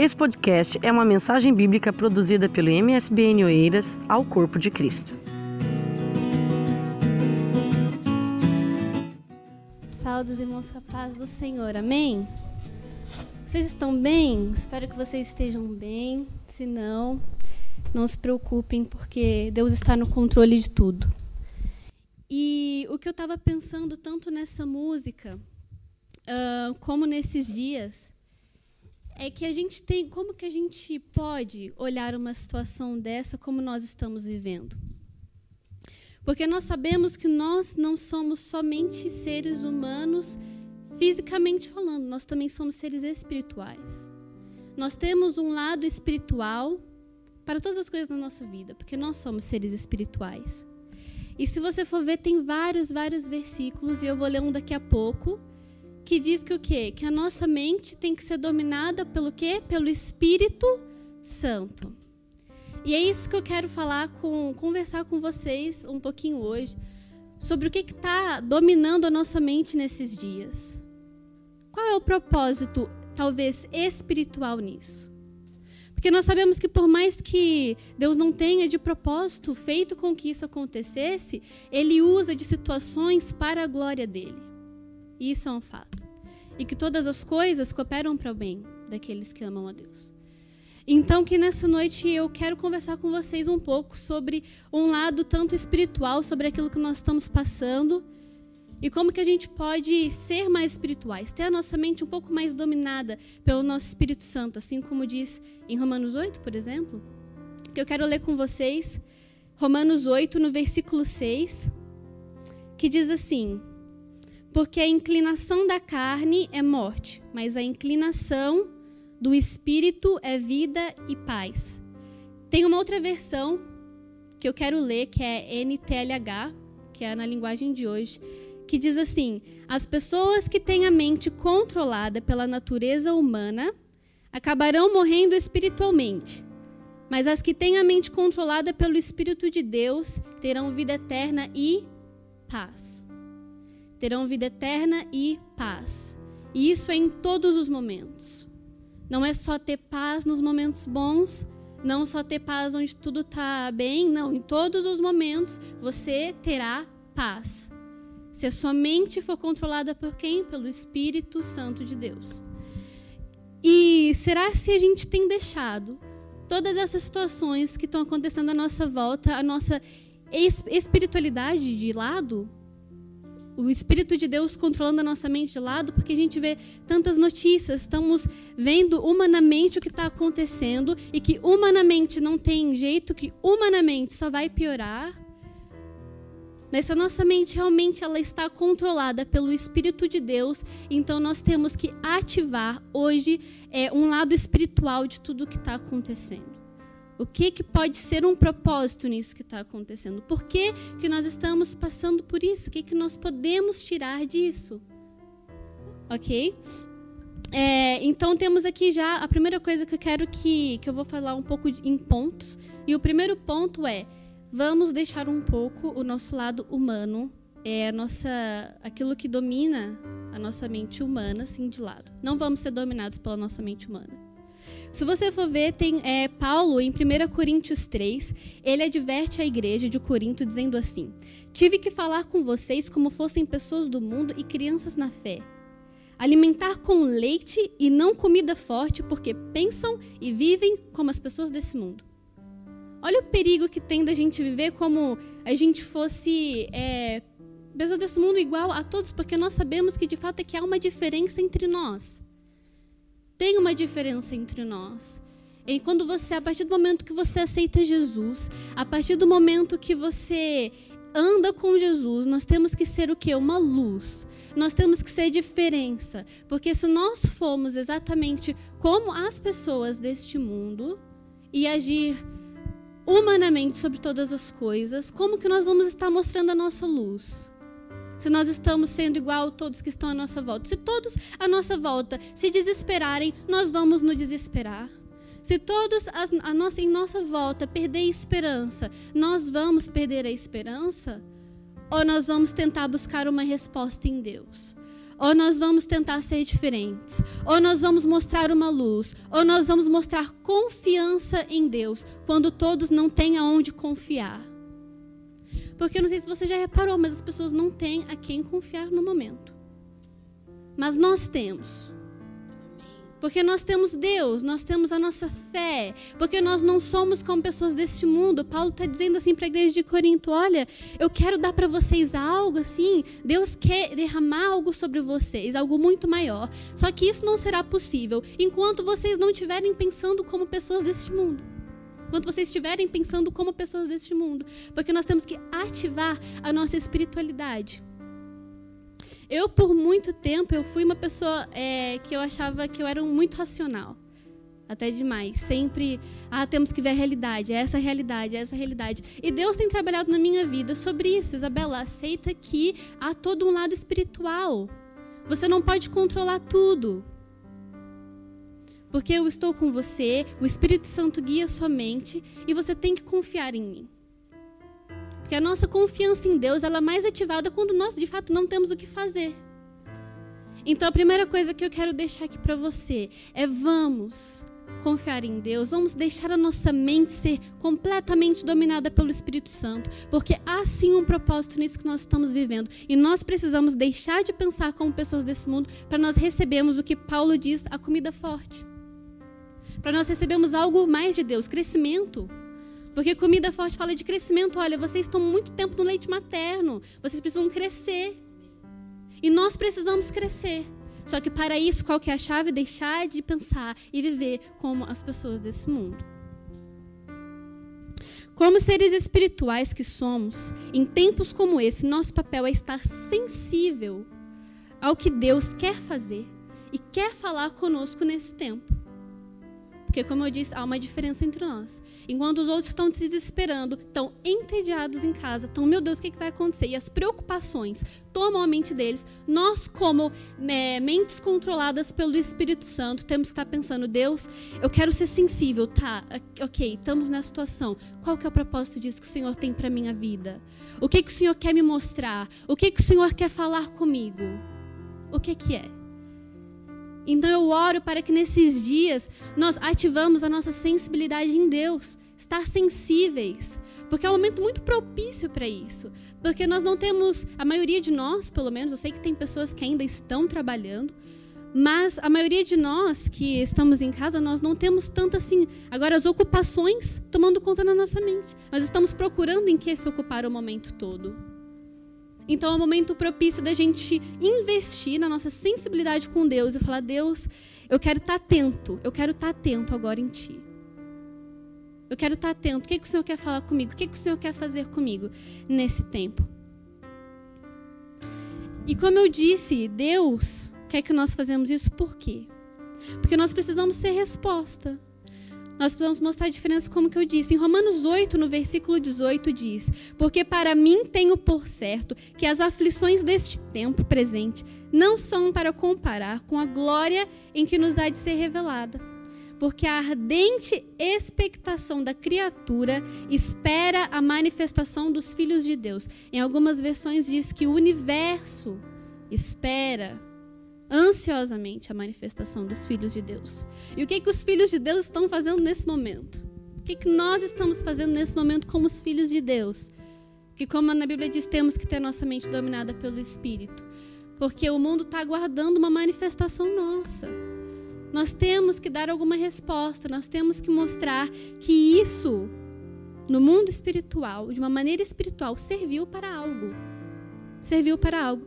Esse podcast é uma mensagem bíblica produzida pelo MSBN Oeiras ao Corpo de Cristo. Saúdos, irmãos, a paz do Senhor, amém? Vocês estão bem? Espero que vocês estejam bem. Se não, não se preocupem, porque Deus está no controle de tudo. E o que eu estava pensando tanto nessa música, uh, como nesses dias, é que a gente tem, como que a gente pode olhar uma situação dessa como nós estamos vivendo? Porque nós sabemos que nós não somos somente seres humanos fisicamente falando, nós também somos seres espirituais. Nós temos um lado espiritual para todas as coisas na nossa vida, porque nós somos seres espirituais. E se você for ver, tem vários, vários versículos, e eu vou ler um daqui a pouco, que diz que o quê? Que a nossa mente tem que ser dominada pelo quê? Pelo Espírito Santo. E é isso que eu quero falar com, conversar com vocês um pouquinho hoje, sobre o que está dominando a nossa mente nesses dias. Qual é o propósito, talvez, espiritual nisso? Porque nós sabemos que por mais que Deus não tenha de propósito feito com que isso acontecesse, Ele usa de situações para a glória dele. Isso é um fato. E que todas as coisas cooperam para o bem daqueles que amam a Deus. Então, que nessa noite eu quero conversar com vocês um pouco sobre um lado tanto espiritual, sobre aquilo que nós estamos passando, e como que a gente pode ser mais espirituais, ter a nossa mente um pouco mais dominada pelo nosso Espírito Santo, assim como diz em Romanos 8, por exemplo, que eu quero ler com vocês, Romanos 8, no versículo 6, que diz assim: porque a inclinação da carne é morte, mas a inclinação do espírito é vida e paz. Tem uma outra versão que eu quero ler, que é NTLH, que é na linguagem de hoje, que diz assim: As pessoas que têm a mente controlada pela natureza humana acabarão morrendo espiritualmente, mas as que têm a mente controlada pelo Espírito de Deus terão vida eterna e paz terão vida eterna e paz. E isso é em todos os momentos. Não é só ter paz nos momentos bons, não só ter paz onde tudo está bem, não. Em todos os momentos você terá paz. Se a sua mente for controlada por quem? Pelo Espírito Santo de Deus. E será se a gente tem deixado todas essas situações que estão acontecendo à nossa volta, a nossa espiritualidade de lado? O Espírito de Deus controlando a nossa mente de lado, porque a gente vê tantas notícias, estamos vendo humanamente o que está acontecendo e que humanamente não tem jeito, que humanamente só vai piorar. Mas se a nossa mente realmente ela está controlada pelo Espírito de Deus, então nós temos que ativar hoje é, um lado espiritual de tudo o que está acontecendo. O que, que pode ser um propósito nisso que está acontecendo? Por que, que nós estamos passando por isso? O que, que nós podemos tirar disso? Ok? É, então temos aqui já a primeira coisa que eu quero que, que eu vou falar um pouco em pontos. E o primeiro ponto é vamos deixar um pouco o nosso lado humano, é nossa, aquilo que domina a nossa mente humana, assim, de lado. Não vamos ser dominados pela nossa mente humana. Se você for ver, tem é, Paulo em 1 Coríntios 3, ele adverte a igreja de Corinto dizendo assim: Tive que falar com vocês como fossem pessoas do mundo e crianças na fé. Alimentar com leite e não comida forte, porque pensam e vivem como as pessoas desse mundo. Olha o perigo que tem da gente viver como a gente fosse é, pessoas desse mundo igual a todos, porque nós sabemos que de fato é que há uma diferença entre nós tem uma diferença entre nós. E quando você, a partir do momento que você aceita Jesus, a partir do momento que você anda com Jesus, nós temos que ser o que? Uma luz. Nós temos que ser diferença. Porque se nós formos exatamente como as pessoas deste mundo e agir humanamente sobre todas as coisas, como que nós vamos estar mostrando a nossa luz? Se nós estamos sendo igual a todos que estão à nossa volta. Se todos à nossa volta se desesperarem, nós vamos nos desesperar. Se todos a nossa, em nossa volta perder esperança, nós vamos perder a esperança? Ou nós vamos tentar buscar uma resposta em Deus? ou nós vamos tentar ser diferentes, ou nós vamos mostrar uma luz, ou nós vamos mostrar confiança em Deus, quando todos não têm aonde confiar. Porque eu não sei se você já reparou, mas as pessoas não têm a quem confiar no momento. Mas nós temos. Porque nós temos Deus, nós temos a nossa fé, porque nós não somos como pessoas deste mundo. Paulo está dizendo assim para a igreja de Corinto: olha, eu quero dar para vocês algo assim, Deus quer derramar algo sobre vocês, algo muito maior. Só que isso não será possível enquanto vocês não estiverem pensando como pessoas deste mundo. Enquanto vocês estiverem pensando como pessoas deste mundo. Porque nós temos que ativar a nossa espiritualidade. Eu, por muito tempo, eu fui uma pessoa é, que eu achava que eu era muito racional. Até demais. Sempre, ah, temos que ver a realidade, é essa a realidade, é essa a realidade. E Deus tem trabalhado na minha vida sobre isso. Isabela, aceita que há todo um lado espiritual. Você não pode controlar tudo. Porque eu estou com você, o Espírito Santo guia sua mente e você tem que confiar em mim. Porque a nossa confiança em Deus ela é mais ativada quando nós de fato não temos o que fazer. Então a primeira coisa que eu quero deixar aqui para você é vamos confiar em Deus, vamos deixar a nossa mente ser completamente dominada pelo Espírito Santo, porque há sim um propósito nisso que nós estamos vivendo e nós precisamos deixar de pensar como pessoas desse mundo para nós recebermos o que Paulo diz, a comida forte. Para nós recebermos algo mais de Deus, crescimento. Porque comida forte fala de crescimento. Olha, vocês estão muito tempo no leite materno. Vocês precisam crescer. E nós precisamos crescer. Só que para isso, qual que é a chave? Deixar de pensar e viver como as pessoas desse mundo. Como seres espirituais que somos, em tempos como esse, nosso papel é estar sensível ao que Deus quer fazer e quer falar conosco nesse tempo. Porque, como eu disse, há uma diferença entre nós. Enquanto os outros estão se desesperando, estão entediados em casa, estão, meu Deus, o que, vai acontecer? E as preocupações tomam a mente deles. Nós, como é, mentes controladas pelo Espírito Santo, temos que estar pensando: Deus, eu quero ser sensível, tá? Ok, estamos nessa situação. Qual que é o propósito disso que o Senhor tem para minha vida? O que, que o Senhor quer me mostrar? O que, que o Senhor quer falar comigo? O que, que é? Então eu oro para que nesses dias nós ativamos a nossa sensibilidade em Deus, estar sensíveis, porque é um momento muito propício para isso. Porque nós não temos, a maioria de nós, pelo menos, eu sei que tem pessoas que ainda estão trabalhando, mas a maioria de nós que estamos em casa, nós não temos tanto assim. Agora, as ocupações tomando conta na nossa mente. Nós estamos procurando em que se ocupar o momento todo. Então é um momento propício da gente investir na nossa sensibilidade com Deus e falar: Deus, eu quero estar atento, eu quero estar atento agora em Ti. Eu quero estar atento. O que, que o Senhor quer falar comigo? O que, que o Senhor quer fazer comigo nesse tempo? E como eu disse, Deus quer que nós fazemos isso por quê? Porque nós precisamos ser resposta nós precisamos mostrar a diferença, como que eu disse. Em Romanos 8, no versículo 18, diz: Porque para mim tenho por certo que as aflições deste tempo presente não são para comparar com a glória em que nos há de ser revelada. Porque a ardente expectação da criatura espera a manifestação dos filhos de Deus. Em algumas versões diz que o universo espera ansiosamente a manifestação dos filhos de Deus. E o que, que os filhos de Deus estão fazendo nesse momento? O que, que nós estamos fazendo nesse momento como os filhos de Deus? Que, como na Bíblia diz, temos que ter nossa mente dominada pelo Espírito. Porque o mundo está aguardando uma manifestação nossa. Nós temos que dar alguma resposta, nós temos que mostrar que isso, no mundo espiritual, de uma maneira espiritual, serviu para algo. Serviu para algo.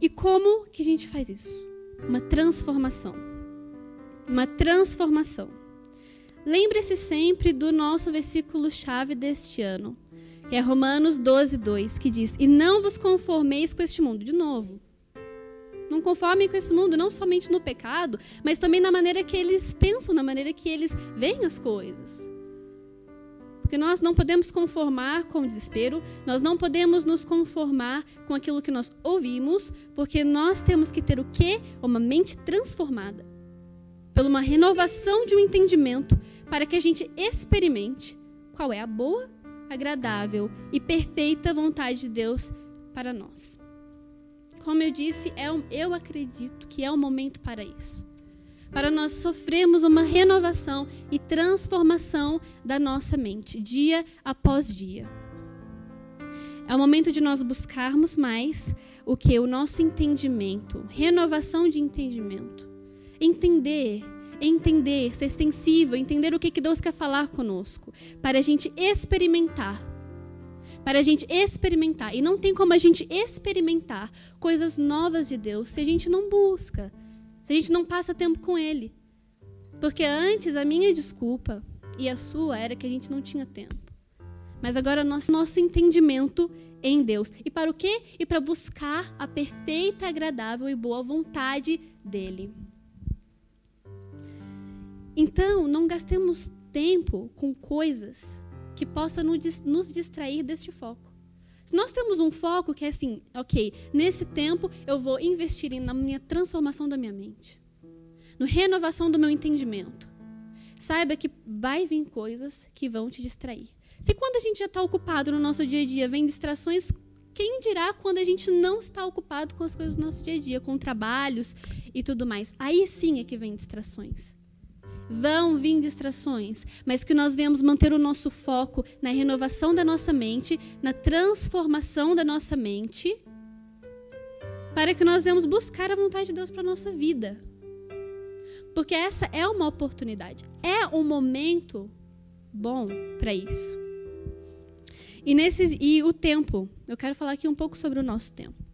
E como que a gente faz isso? Uma transformação. Uma transformação. Lembre-se sempre do nosso versículo-chave deste ano, que é Romanos 12, 2, que diz: E não vos conformeis com este mundo. De novo. Não conformem com esse mundo, não somente no pecado, mas também na maneira que eles pensam, na maneira que eles veem as coisas. Porque nós não podemos conformar com o desespero, nós não podemos nos conformar com aquilo que nós ouvimos, porque nós temos que ter o quê? Uma mente transformada. Pela uma renovação de um entendimento, para que a gente experimente qual é a boa, agradável e perfeita vontade de Deus para nós. como eu disse, é, eu acredito que é o momento para isso. Para nós sofrermos uma renovação e transformação da nossa mente, dia após dia. É o momento de nós buscarmos mais o que? O nosso entendimento, renovação de entendimento. Entender, entender, ser sensível, entender o que, que Deus quer falar conosco, para a gente experimentar. Para a gente experimentar. E não tem como a gente experimentar coisas novas de Deus se a gente não busca, se a gente não passa tempo com Ele. Porque antes a minha desculpa e a sua era que a gente não tinha tempo. Mas agora nosso, nosso entendimento em Deus. E para o quê? E para buscar a perfeita, agradável e boa vontade dele. Então, não gastemos tempo com coisas que possam nos distrair deste foco. Nós temos um foco que é assim, ok, nesse tempo eu vou investir na minha transformação da minha mente, no renovação do meu entendimento. Saiba que vai vir coisas que vão te distrair. Se quando a gente já está ocupado no nosso dia a dia vem distrações, quem dirá quando a gente não está ocupado com as coisas do nosso dia a dia, com trabalhos e tudo mais? Aí sim é que vem distrações. Vão vir distrações, mas que nós venhamos manter o nosso foco na renovação da nossa mente, na transformação da nossa mente, para que nós venhamos buscar a vontade de Deus para a nossa vida. Porque essa é uma oportunidade, é um momento bom para isso. E, nesses, e o tempo. Eu quero falar aqui um pouco sobre o nosso tempo.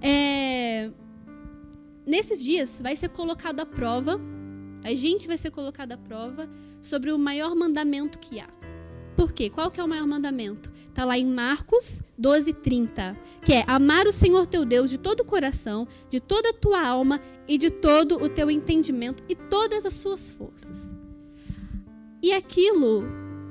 É, nesses dias vai ser colocado à prova, a gente vai ser colocado à prova sobre o maior mandamento que há. Por quê? Qual que é o maior mandamento? Está lá em Marcos 12, 30, que é amar o Senhor teu Deus de todo o coração, de toda a tua alma e de todo o teu entendimento e todas as suas forças. E aquilo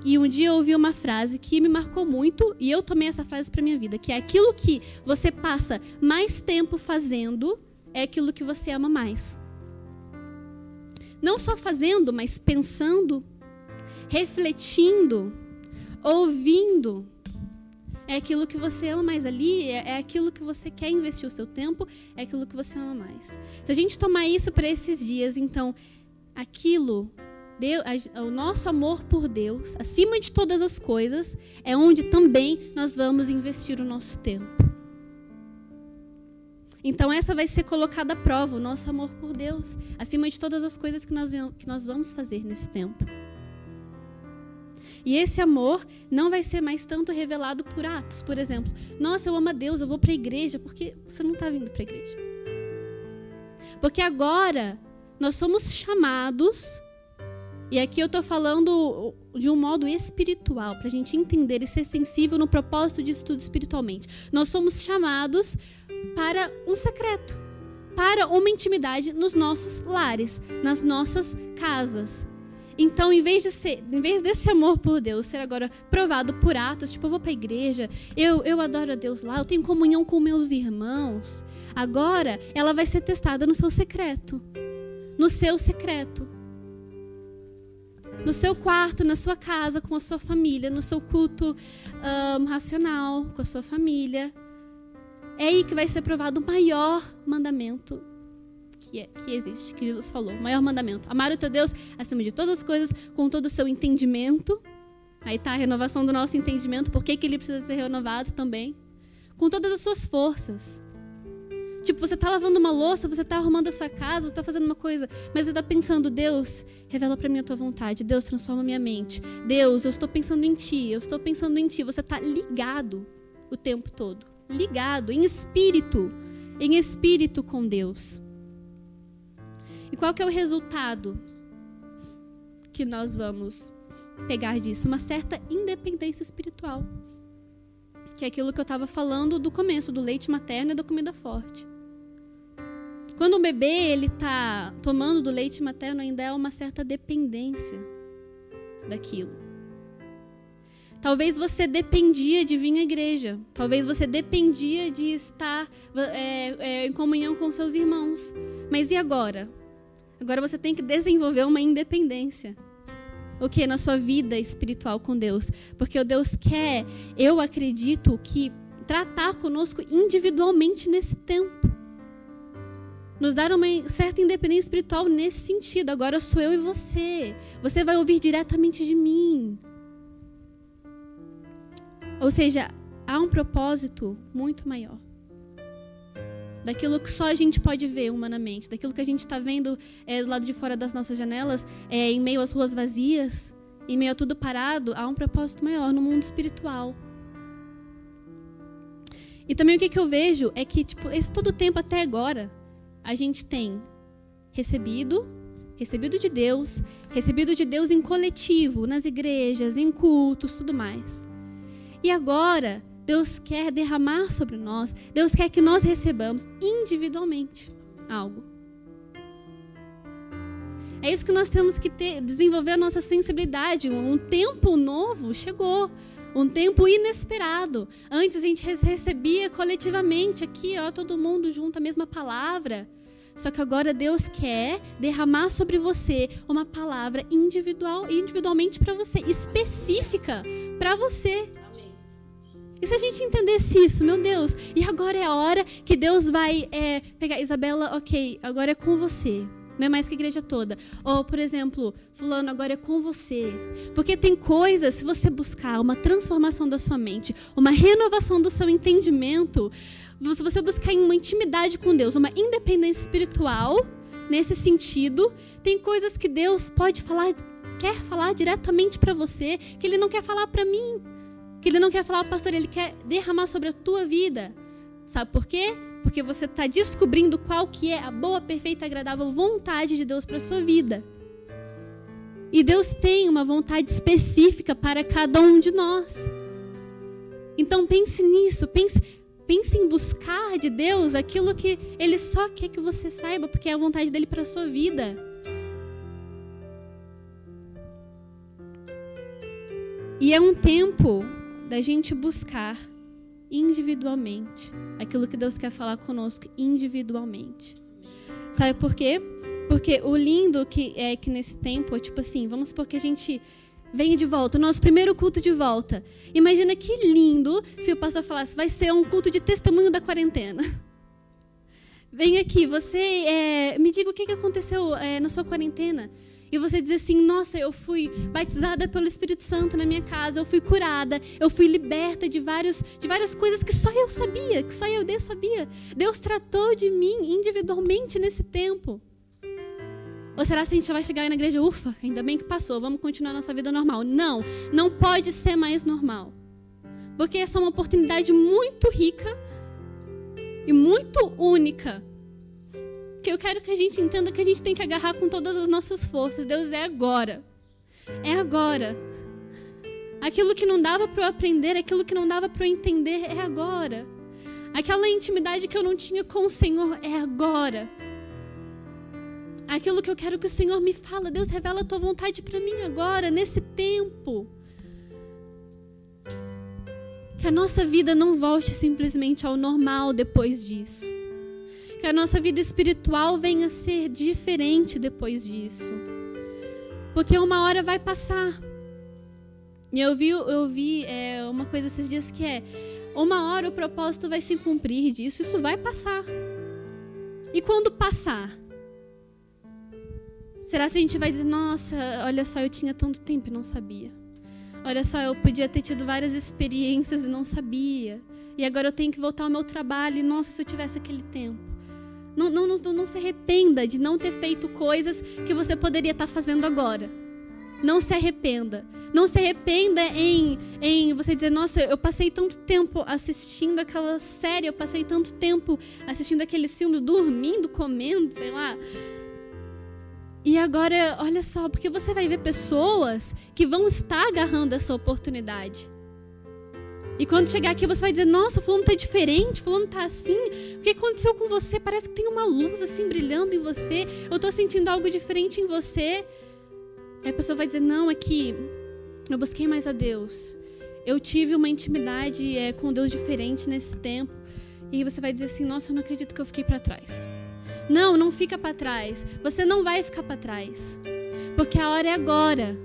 e um dia eu ouvi uma frase que me marcou muito e eu tomei essa frase para minha vida, que é aquilo que você passa mais tempo fazendo é aquilo que você ama mais. Não só fazendo, mas pensando, refletindo, ouvindo. É aquilo que você ama mais ali, é, é aquilo que você quer investir o seu tempo, é aquilo que você ama mais. Se a gente tomar isso para esses dias, então aquilo Deus, o nosso amor por Deus, acima de todas as coisas, é onde também nós vamos investir o nosso tempo. Então, essa vai ser colocada à prova, o nosso amor por Deus, acima de todas as coisas que nós, que nós vamos fazer nesse tempo. E esse amor não vai ser mais tanto revelado por atos. Por exemplo, nossa, eu amo a Deus, eu vou para a igreja, porque você não está vindo para a igreja. Porque agora nós somos chamados e aqui eu estou falando de um modo espiritual, para a gente entender e ser sensível no propósito de estudo espiritualmente. Nós somos chamados para um secreto, para uma intimidade nos nossos lares, nas nossas casas. Então, em vez, de ser, em vez desse amor por Deus ser agora provado por atos, tipo, eu vou para a igreja, eu, eu adoro a Deus lá, eu tenho comunhão com meus irmãos, agora ela vai ser testada no seu secreto. No seu secreto no seu quarto, na sua casa, com a sua família, no seu culto um, racional, com a sua família. É aí que vai ser provado o maior mandamento que, é, que existe, que Jesus falou. O maior mandamento. Amar o teu Deus acima de todas as coisas, com todo o seu entendimento. Aí está a renovação do nosso entendimento, por que, que ele precisa ser renovado também. Com todas as suas forças. Tipo, você está lavando uma louça, você está arrumando a sua casa, você está fazendo uma coisa, mas você está pensando, Deus, revela para mim a tua vontade. Deus, transforma minha mente. Deus, eu estou pensando em ti, eu estou pensando em ti. Você está ligado o tempo todo. Ligado, em espírito. Em espírito com Deus. E qual que é o resultado que nós vamos pegar disso? Uma certa independência espiritual. Que é aquilo que eu estava falando do começo, do leite materno e da comida forte. Quando um bebê ele está tomando do leite materno, ainda é uma certa dependência daquilo. Talvez você dependia de vir à igreja. Talvez você dependia de estar é, é, em comunhão com seus irmãos. Mas e agora? Agora você tem que desenvolver uma independência. O que? Na sua vida espiritual com Deus. Porque o Deus quer, eu acredito que tratar conosco individualmente nesse tempo. Nos dar uma certa independência espiritual nesse sentido. Agora sou eu e você. Você vai ouvir diretamente de mim. Ou seja, há um propósito muito maior. Daquilo que só a gente pode ver humanamente, daquilo que a gente está vendo é, do lado de fora das nossas janelas, é, em meio às ruas vazias, em meio a tudo parado, há um propósito maior no mundo espiritual. E também o que, que eu vejo é que, tipo, esse todo tempo até agora, a gente tem recebido, recebido de Deus, recebido de Deus em coletivo, nas igrejas, em cultos, tudo mais. E agora, Deus quer derramar sobre nós, Deus quer que nós recebamos individualmente algo. É isso que nós temos que ter, desenvolver a nossa sensibilidade. Um tempo novo chegou, um tempo inesperado. Antes a gente recebia coletivamente aqui, ó, todo mundo junto a mesma palavra. Só que agora Deus quer derramar sobre você uma palavra individual, individualmente para você, específica para você. E se a gente entendesse isso, meu Deus, e agora é a hora que Deus vai é, pegar, Isabela, ok, agora é com você. Não é mais que a igreja toda. Ou, por exemplo, fulano, agora é com você. Porque tem coisas, se você buscar uma transformação da sua mente, uma renovação do seu entendimento, se você buscar uma intimidade com Deus, uma independência espiritual, nesse sentido, tem coisas que Deus pode falar, quer falar diretamente para você, que Ele não quer falar para mim que ele não quer falar, pastor, ele quer derramar sobre a tua vida. Sabe por quê? Porque você está descobrindo qual que é a boa, perfeita, agradável vontade de Deus para sua vida. E Deus tem uma vontade específica para cada um de nós. Então pense nisso, pense, pense em buscar de Deus aquilo que Ele só quer que você saiba, porque é a vontade dele para a sua vida. E é um tempo da gente buscar individualmente aquilo que Deus quer falar conosco individualmente. Sabe por quê? Porque o lindo que é que nesse tempo, tipo assim, vamos supor que a gente venha de volta, o nosso primeiro culto de volta. Imagina que lindo se o pastor falasse, vai ser um culto de testemunho da quarentena. Vem aqui, você é, me diga o que aconteceu é, na sua quarentena e você dizer assim: nossa, eu fui batizada pelo Espírito Santo na minha casa, eu fui curada, eu fui liberta de, vários, de várias coisas que só eu sabia, que só eu Deus sabia. Deus tratou de mim individualmente nesse tempo. Ou será que a gente vai chegar aí na igreja, ufa, ainda bem que passou, vamos continuar nossa vida normal? Não, não pode ser mais normal. Porque essa é uma oportunidade muito rica e muito única que eu quero que a gente entenda que a gente tem que agarrar com todas as nossas forças. Deus é agora. É agora. Aquilo que não dava para eu aprender, aquilo que não dava para eu entender, é agora. Aquela intimidade que eu não tinha com o Senhor, é agora. Aquilo que eu quero que o Senhor me fala, Deus revela a tua vontade para mim agora, nesse tempo. Que a nossa vida não volte simplesmente ao normal depois disso que a nossa vida espiritual venha a ser diferente depois disso. Porque uma hora vai passar. E eu vi, eu vi é, uma coisa esses dias que é: uma hora o propósito vai se cumprir disso, isso vai passar. E quando passar? Será que a gente vai dizer: nossa, olha só, eu tinha tanto tempo e não sabia? Olha só, eu podia ter tido várias experiências e não sabia. E agora eu tenho que voltar ao meu trabalho. E nossa, se eu tivesse aquele tempo. Não, não, não, não se arrependa de não ter feito coisas que você poderia estar fazendo agora. Não se arrependa. Não se arrependa em, em você dizer, nossa, eu passei tanto tempo assistindo aquela série, eu passei tanto tempo assistindo aqueles filmes, dormindo, comendo, sei lá. E agora, olha só, porque você vai ver pessoas que vão estar agarrando essa oportunidade. E quando chegar aqui, você vai dizer: Nossa, o fulano tá diferente, o fulano tá assim. O que aconteceu com você? Parece que tem uma luz assim brilhando em você. Eu tô sentindo algo diferente em você. Aí a pessoa vai dizer: Não, é que eu busquei mais a Deus. Eu tive uma intimidade é, com Deus diferente nesse tempo. E você vai dizer assim: Nossa, eu não acredito que eu fiquei para trás. Não, não fica para trás. Você não vai ficar para trás. Porque a hora é agora.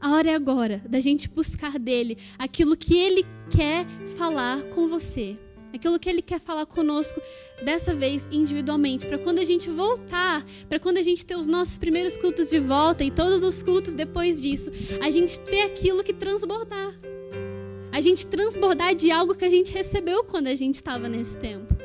A hora é agora da gente buscar dele aquilo que ele quer falar com você. Aquilo que Ele quer falar conosco, dessa vez individualmente, para quando a gente voltar, para quando a gente ter os nossos primeiros cultos de volta e todos os cultos depois disso, a gente ter aquilo que transbordar. A gente transbordar de algo que a gente recebeu quando a gente estava nesse tempo.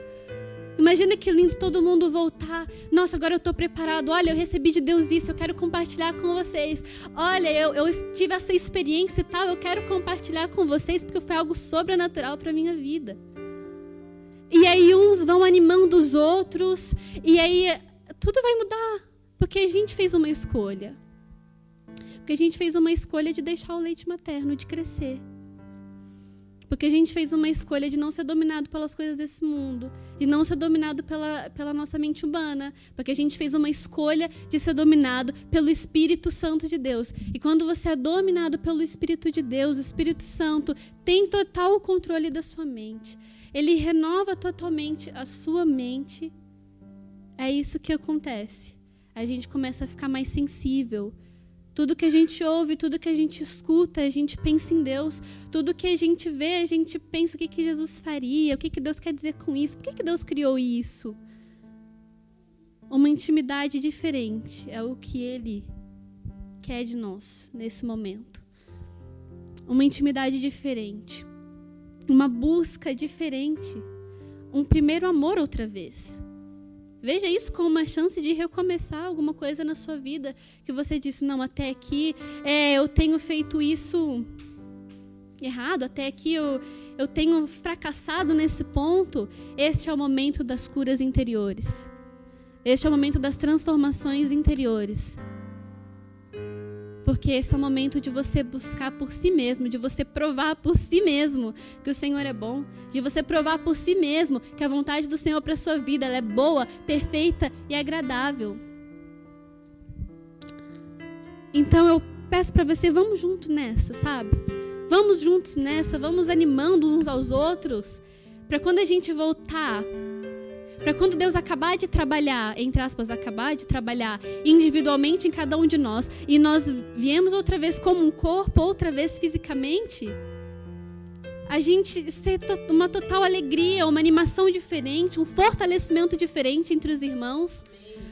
Imagina que lindo todo mundo voltar. Nossa, agora eu estou preparado. Olha, eu recebi de Deus isso, eu quero compartilhar com vocês. Olha, eu, eu tive essa experiência e tal, eu quero compartilhar com vocês porque foi algo sobrenatural para minha vida. E aí uns vão animando os outros, e aí tudo vai mudar, porque a gente fez uma escolha. Porque a gente fez uma escolha de deixar o leite materno, de crescer. Porque a gente fez uma escolha de não ser dominado pelas coisas desse mundo, de não ser dominado pela, pela nossa mente humana, porque a gente fez uma escolha de ser dominado pelo Espírito Santo de Deus. E quando você é dominado pelo Espírito de Deus, o Espírito Santo tem total controle da sua mente. Ele renova totalmente a sua mente. É isso que acontece. A gente começa a ficar mais sensível tudo que a gente ouve, tudo que a gente escuta, a gente pensa em Deus. Tudo que a gente vê, a gente pensa o que, que Jesus faria, o que, que Deus quer dizer com isso, por que, que Deus criou isso. Uma intimidade diferente é o que Ele quer de nós nesse momento. Uma intimidade diferente. Uma busca diferente. Um primeiro amor outra vez. Veja isso como uma chance de recomeçar alguma coisa na sua vida que você disse não até aqui é, eu tenho feito isso errado, até aqui eu, eu tenho fracassado nesse ponto. Este é o momento das curas interiores. Este é o momento das transformações interiores. Porque esse é o momento de você buscar por si mesmo, de você provar por si mesmo que o Senhor é bom, de você provar por si mesmo que a vontade do Senhor para sua vida é boa, perfeita e agradável. Então eu peço para você, vamos junto nessa, sabe? Vamos juntos nessa, vamos animando uns aos outros, para quando a gente voltar para quando Deus acabar de trabalhar, entre aspas, acabar de trabalhar individualmente em cada um de nós, e nós viemos outra vez como um corpo, outra vez fisicamente, a gente ser uma total alegria, uma animação diferente, um fortalecimento diferente entre os irmãos,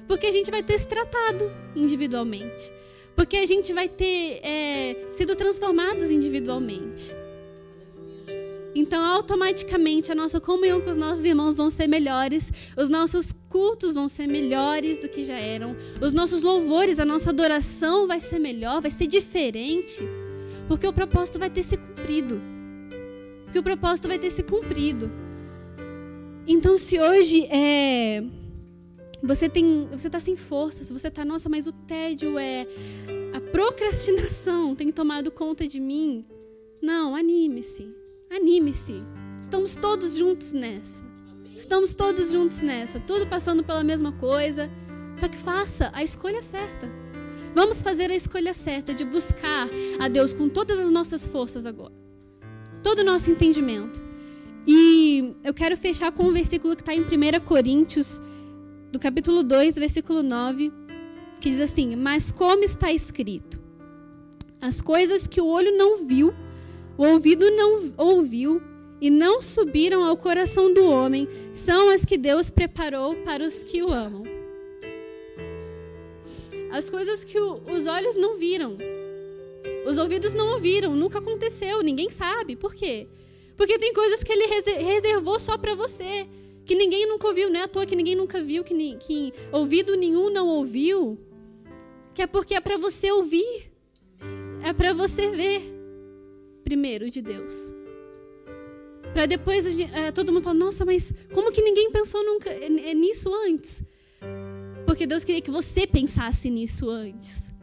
porque a gente vai ter se tratado individualmente, porque a gente vai ter é, sido transformados individualmente. Então, automaticamente, a nossa comunhão com os nossos irmãos vão ser melhores, os nossos cultos vão ser melhores do que já eram, os nossos louvores, a nossa adoração vai ser melhor, vai ser diferente, porque o propósito vai ter se cumprido. Porque o propósito vai ter se cumprido. Então, se hoje é você tem, você está sem forças, você está, nossa, mas o tédio é a procrastinação tem tomado conta de mim. Não, anime-se. Anime-se. Estamos todos juntos nessa. Estamos todos juntos nessa. Tudo passando pela mesma coisa. Só que faça a escolha certa. Vamos fazer a escolha certa de buscar a Deus com todas as nossas forças agora. Todo o nosso entendimento. E eu quero fechar com um versículo que está em 1 Coríntios, do capítulo 2, versículo 9, que diz assim: Mas como está escrito, as coisas que o olho não viu, o ouvido não ouviu e não subiram ao coração do homem. São as que Deus preparou para os que o amam. As coisas que o, os olhos não viram, os ouvidos não ouviram, nunca aconteceu, ninguém sabe. Por quê? Porque tem coisas que ele reservou só para você, que ninguém nunca ouviu, não é à toa que ninguém nunca viu, que, que ouvido nenhum não ouviu, que é porque é para você ouvir, é para você ver primeiro de Deus. Para depois é, todo mundo falar, nossa, mas como que ninguém pensou nunca é, nisso antes? Porque Deus queria que você pensasse nisso antes.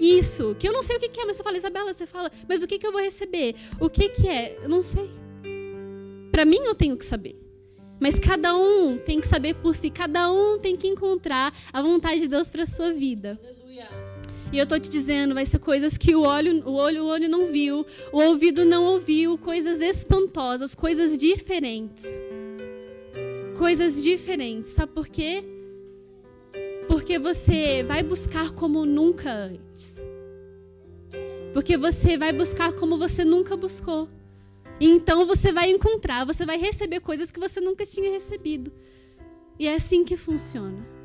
Isso, que eu não sei o que é, mas você fala, Isabela, você fala, mas o que, que eu vou receber? O que, que é? Eu não sei. Para mim, eu tenho que saber. Mas cada um tem que saber por si, cada um tem que encontrar a vontade de Deus para sua vida. E eu estou te dizendo, vai ser coisas que o olho, o olho, o olho não viu, o ouvido não ouviu, coisas espantosas, coisas diferentes. Coisas diferentes. Sabe por quê? Porque você vai buscar como nunca antes. Porque você vai buscar como você nunca buscou. Então você vai encontrar, você vai receber coisas que você nunca tinha recebido. E é assim que funciona.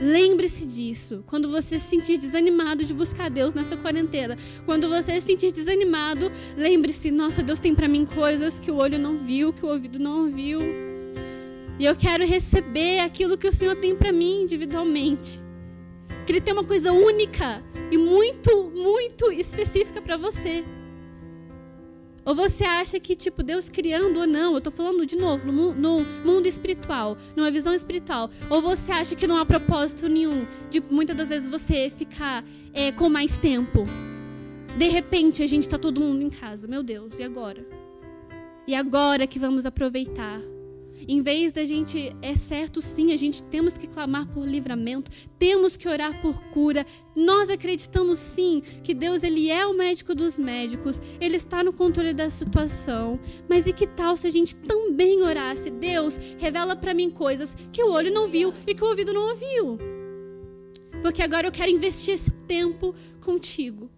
Lembre-se disso. Quando você se sentir desanimado de buscar Deus nessa quarentena, quando você se sentir desanimado, lembre-se: nossa, Deus tem para mim coisas que o olho não viu, que o ouvido não ouviu. E eu quero receber aquilo que o Senhor tem para mim individualmente. Que Ele tem uma coisa única e muito, muito específica para você. Ou você acha que, tipo, Deus criando ou não, eu estou falando de novo, no, no, mundo espiritual, numa visão espiritual. Ou você acha que não há propósito nenhum de muitas das vezes você ficar é, com mais tempo. De repente a gente está todo mundo em casa, meu Deus, e agora? E agora que vamos aproveitar em vez da gente, é certo sim, a gente temos que clamar por livramento, temos que orar por cura. Nós acreditamos sim que Deus ele é o médico dos médicos, ele está no controle da situação. Mas e que tal se a gente também orasse? Deus, revela para mim coisas que o olho não viu e que o ouvido não ouviu. Porque agora eu quero investir esse tempo contigo.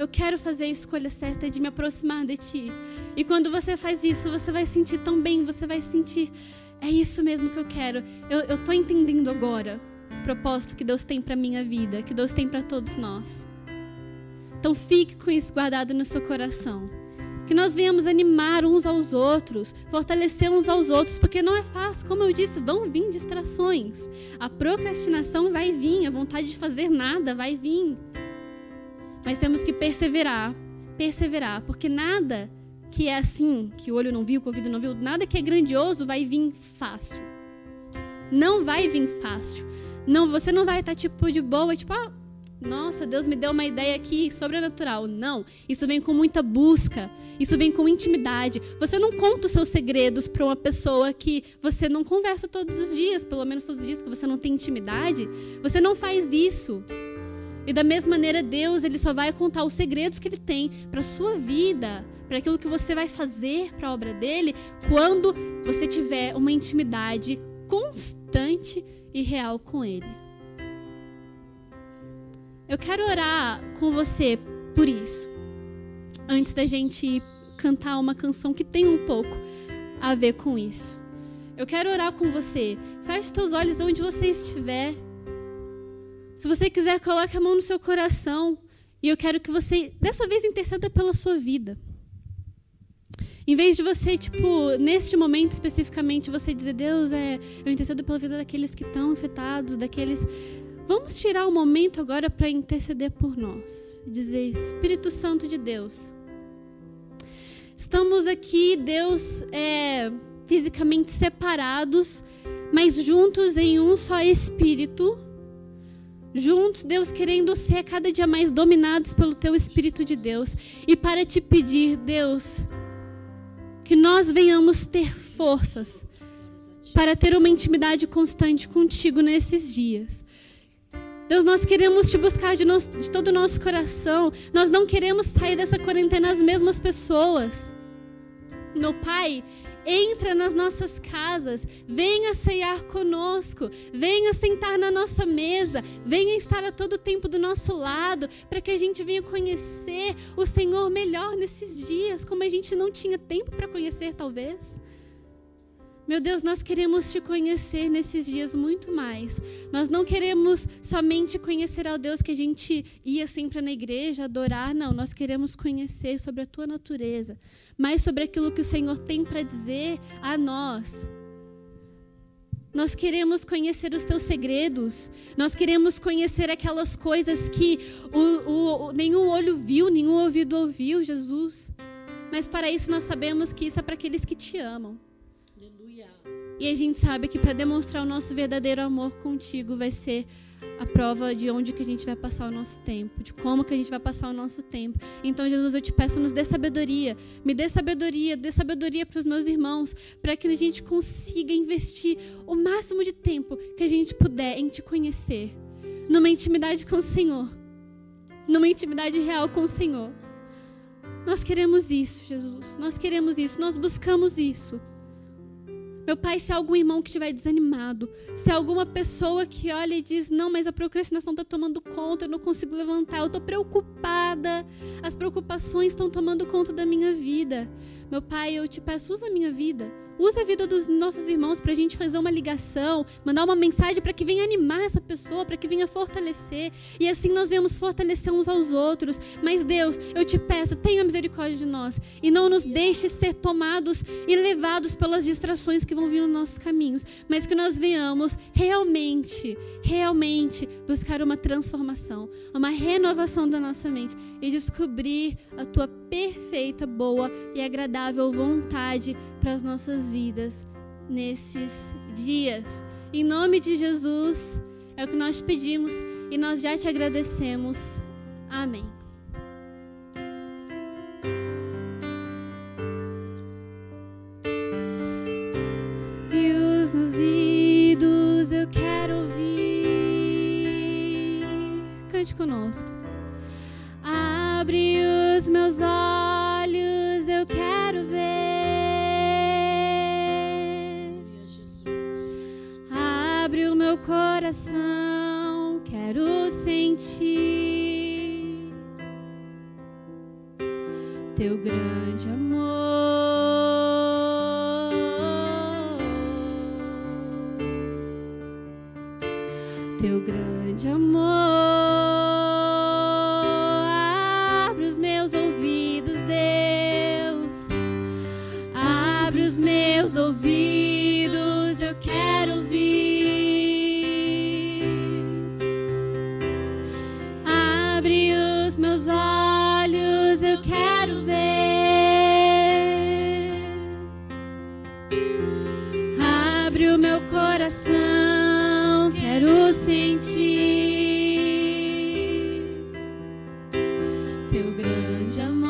Eu quero fazer a escolha certa de me aproximar de ti. E quando você faz isso, você vai sentir tão bem, você vai sentir, é isso mesmo que eu quero. Eu estou entendendo agora o propósito que Deus tem para minha vida, que Deus tem para todos nós. Então fique com isso guardado no seu coração. Que nós venhamos animar uns aos outros, fortalecer uns aos outros, porque não é fácil. Como eu disse, vão vir distrações. A procrastinação vai vir, a vontade de fazer nada vai vir. Mas temos que perseverar, perseverar, porque nada que é assim, que o olho não viu, que o ouvido não viu, nada que é grandioso vai vir fácil. Não vai vir fácil. Não, você não vai estar tipo de boa, tipo, ah, nossa, Deus me deu uma ideia aqui sobrenatural. Não, isso vem com muita busca. Isso vem com intimidade. Você não conta os seus segredos para uma pessoa que você não conversa todos os dias, pelo menos todos os dias que você não tem intimidade. Você não faz isso. E da mesma maneira, Deus, ele só vai contar os segredos que ele tem para sua vida, para aquilo que você vai fazer para a obra dele, quando você tiver uma intimidade constante e real com ele. Eu quero orar com você por isso. Antes da gente cantar uma canção que tem um pouco a ver com isso. Eu quero orar com você. Feche seus olhos onde você estiver. Se você quiser, coloque a mão no seu coração. E eu quero que você, dessa vez, interceda pela sua vida. Em vez de você, tipo, neste momento especificamente, você dizer, Deus, é, eu intercedo pela vida daqueles que estão afetados, daqueles. Vamos tirar um momento agora para interceder por nós. Dizer, Espírito Santo de Deus. Estamos aqui, Deus, é, fisicamente separados, mas juntos em um só Espírito juntos, Deus, querendo ser cada dia mais dominados pelo Teu Espírito de Deus. E para te pedir, Deus, que nós venhamos ter forças para ter uma intimidade constante contigo nesses dias. Deus, nós queremos te buscar de, nosso, de todo o nosso coração. Nós não queremos sair dessa quarentena as mesmas pessoas. Meu Pai, entra nas nossas casas, venha ceiar conosco, venha sentar na nossa mesa, venha estar a todo tempo do nosso lado, para que a gente venha conhecer o Senhor melhor nesses dias, como a gente não tinha tempo para conhecer, talvez. Meu Deus, nós queremos te conhecer nesses dias muito mais. Nós não queremos somente conhecer ao Deus que a gente ia sempre na igreja adorar, não. Nós queremos conhecer sobre a tua natureza, mais sobre aquilo que o Senhor tem para dizer a nós. Nós queremos conhecer os teus segredos. Nós queremos conhecer aquelas coisas que o, o, nenhum olho viu, nenhum ouvido ouviu, Jesus. Mas para isso nós sabemos que isso é para aqueles que te amam. E a gente sabe que para demonstrar o nosso verdadeiro amor contigo vai ser a prova de onde que a gente vai passar o nosso tempo, de como que a gente vai passar o nosso tempo. Então, Jesus, eu te peço, nos dê sabedoria. Me dê sabedoria, dê sabedoria para os meus irmãos, para que a gente consiga investir o máximo de tempo que a gente puder em te conhecer, numa intimidade com o Senhor, numa intimidade real com o Senhor. Nós queremos isso, Jesus. Nós queremos isso, nós buscamos isso. Meu Pai, se há algum irmão que estiver desanimado, se há alguma pessoa que olha e diz: Não, mas a procrastinação está tomando conta, eu não consigo levantar, eu estou preocupada, as preocupações estão tomando conta da minha vida. Meu Pai, eu te peço, usa a minha vida Usa a vida dos nossos irmãos para a gente fazer uma ligação, mandar uma mensagem para que venha animar essa pessoa, para que venha fortalecer. E assim nós vamos fortalecer uns aos outros. Mas Deus, eu te peço, tenha misericórdia de nós. E não nos deixe ser tomados e levados pelas distrações que vão vir nos nossos caminhos. Mas que nós venhamos realmente, realmente buscar uma transformação, uma renovação da nossa mente e descobrir a tua perfeita, boa e agradável vontade para as nossas vidas nesses dias. Em nome de Jesus, é o que nós pedimos e nós já te agradecemos. Amém. E os nos eu quero ouvir. Cante conosco. Abre os meus olhos, eu quero ver. Abre o meu coração, quero sentir teu grande amor. teu grande amor.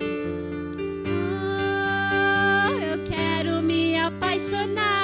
Oh, eu quero me apaixonar